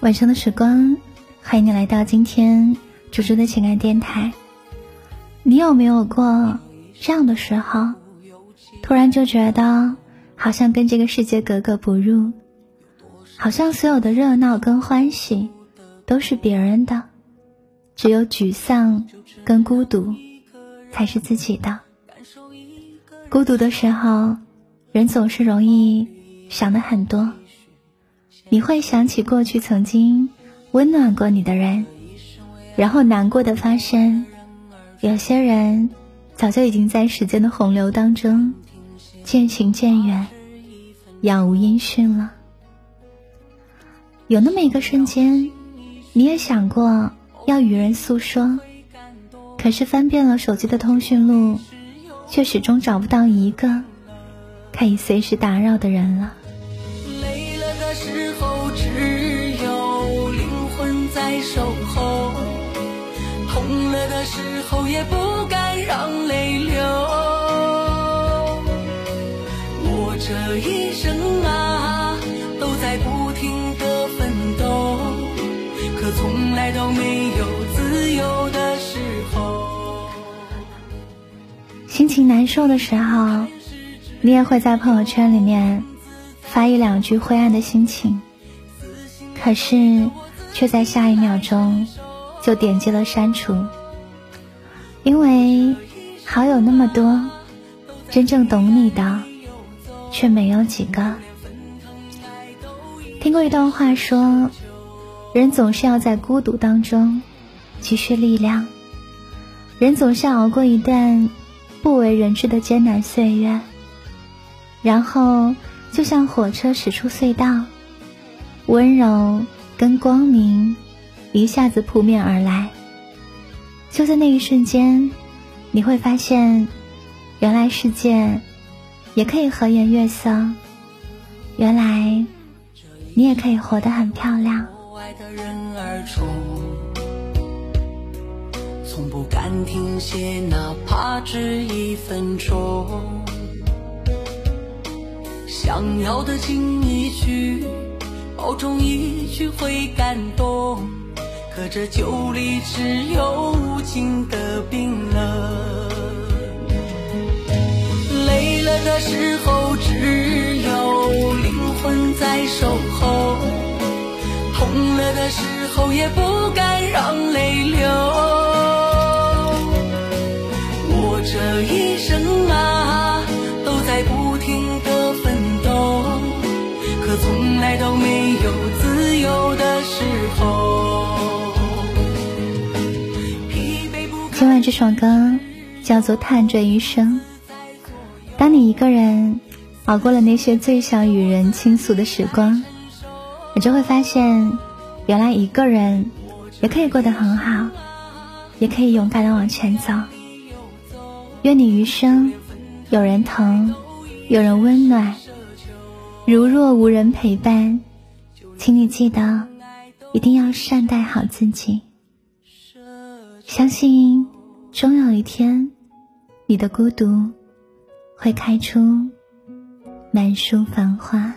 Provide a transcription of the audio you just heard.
晚上的时光，欢迎你来到今天猪猪的情感电台。你有没有过这样的时候，突然就觉得好像跟这个世界格格不入，好像所有的热闹跟欢喜都是别人的，只有沮丧跟孤独才是自己的。孤独的时候，人总是容易想的很多。你会想起过去曾经温暖过你的人，然后难过的发现，有些人早就已经在时间的洪流当中渐行渐远，杳无音讯了。有那么一个瞬间，你也想过要与人诉说，可是翻遍了手机的通讯录，却始终找不到一个可以随时打扰的人了。时候，只有灵魂在守候，痛了的时候也不敢让泪流。我这一生啊，都在不停的奋斗，可从来都没有自由的时候。心情难受的时候，你也会在朋友圈里面发一两句灰暗的心情，可是。却在下一秒钟就点击了删除，因为好友那么多，真正懂你的却没有几个。听过一段话说，人总是要在孤独当中积蓄力量，人总是熬过一段不为人知的艰难岁月，然后就像火车驶出隧道，温柔。跟光明一下子扑面而来，就在那一瞬间，你会发现，原来世界也可以和颜悦色，原来你也可以活得很漂亮。从不敢停歇，哪怕只一分钟，想要的轻易去。保重一句会感动，可这酒里只有无尽的冰冷。累了的时候，只有灵魂在守候；痛了的时候，也不敢让泪流。我这一生来都没。今晚这首歌叫做《叹这一生》。当你一个人熬过了那些最想与人倾诉的时光，你就会发现，原来一个人也可以过得很好，也可以勇敢的往前走。愿你余生有人疼，有人温暖。如若无人陪伴，请你记得一定要善待好自己。相信，终有一天，你的孤独会开出满树繁花。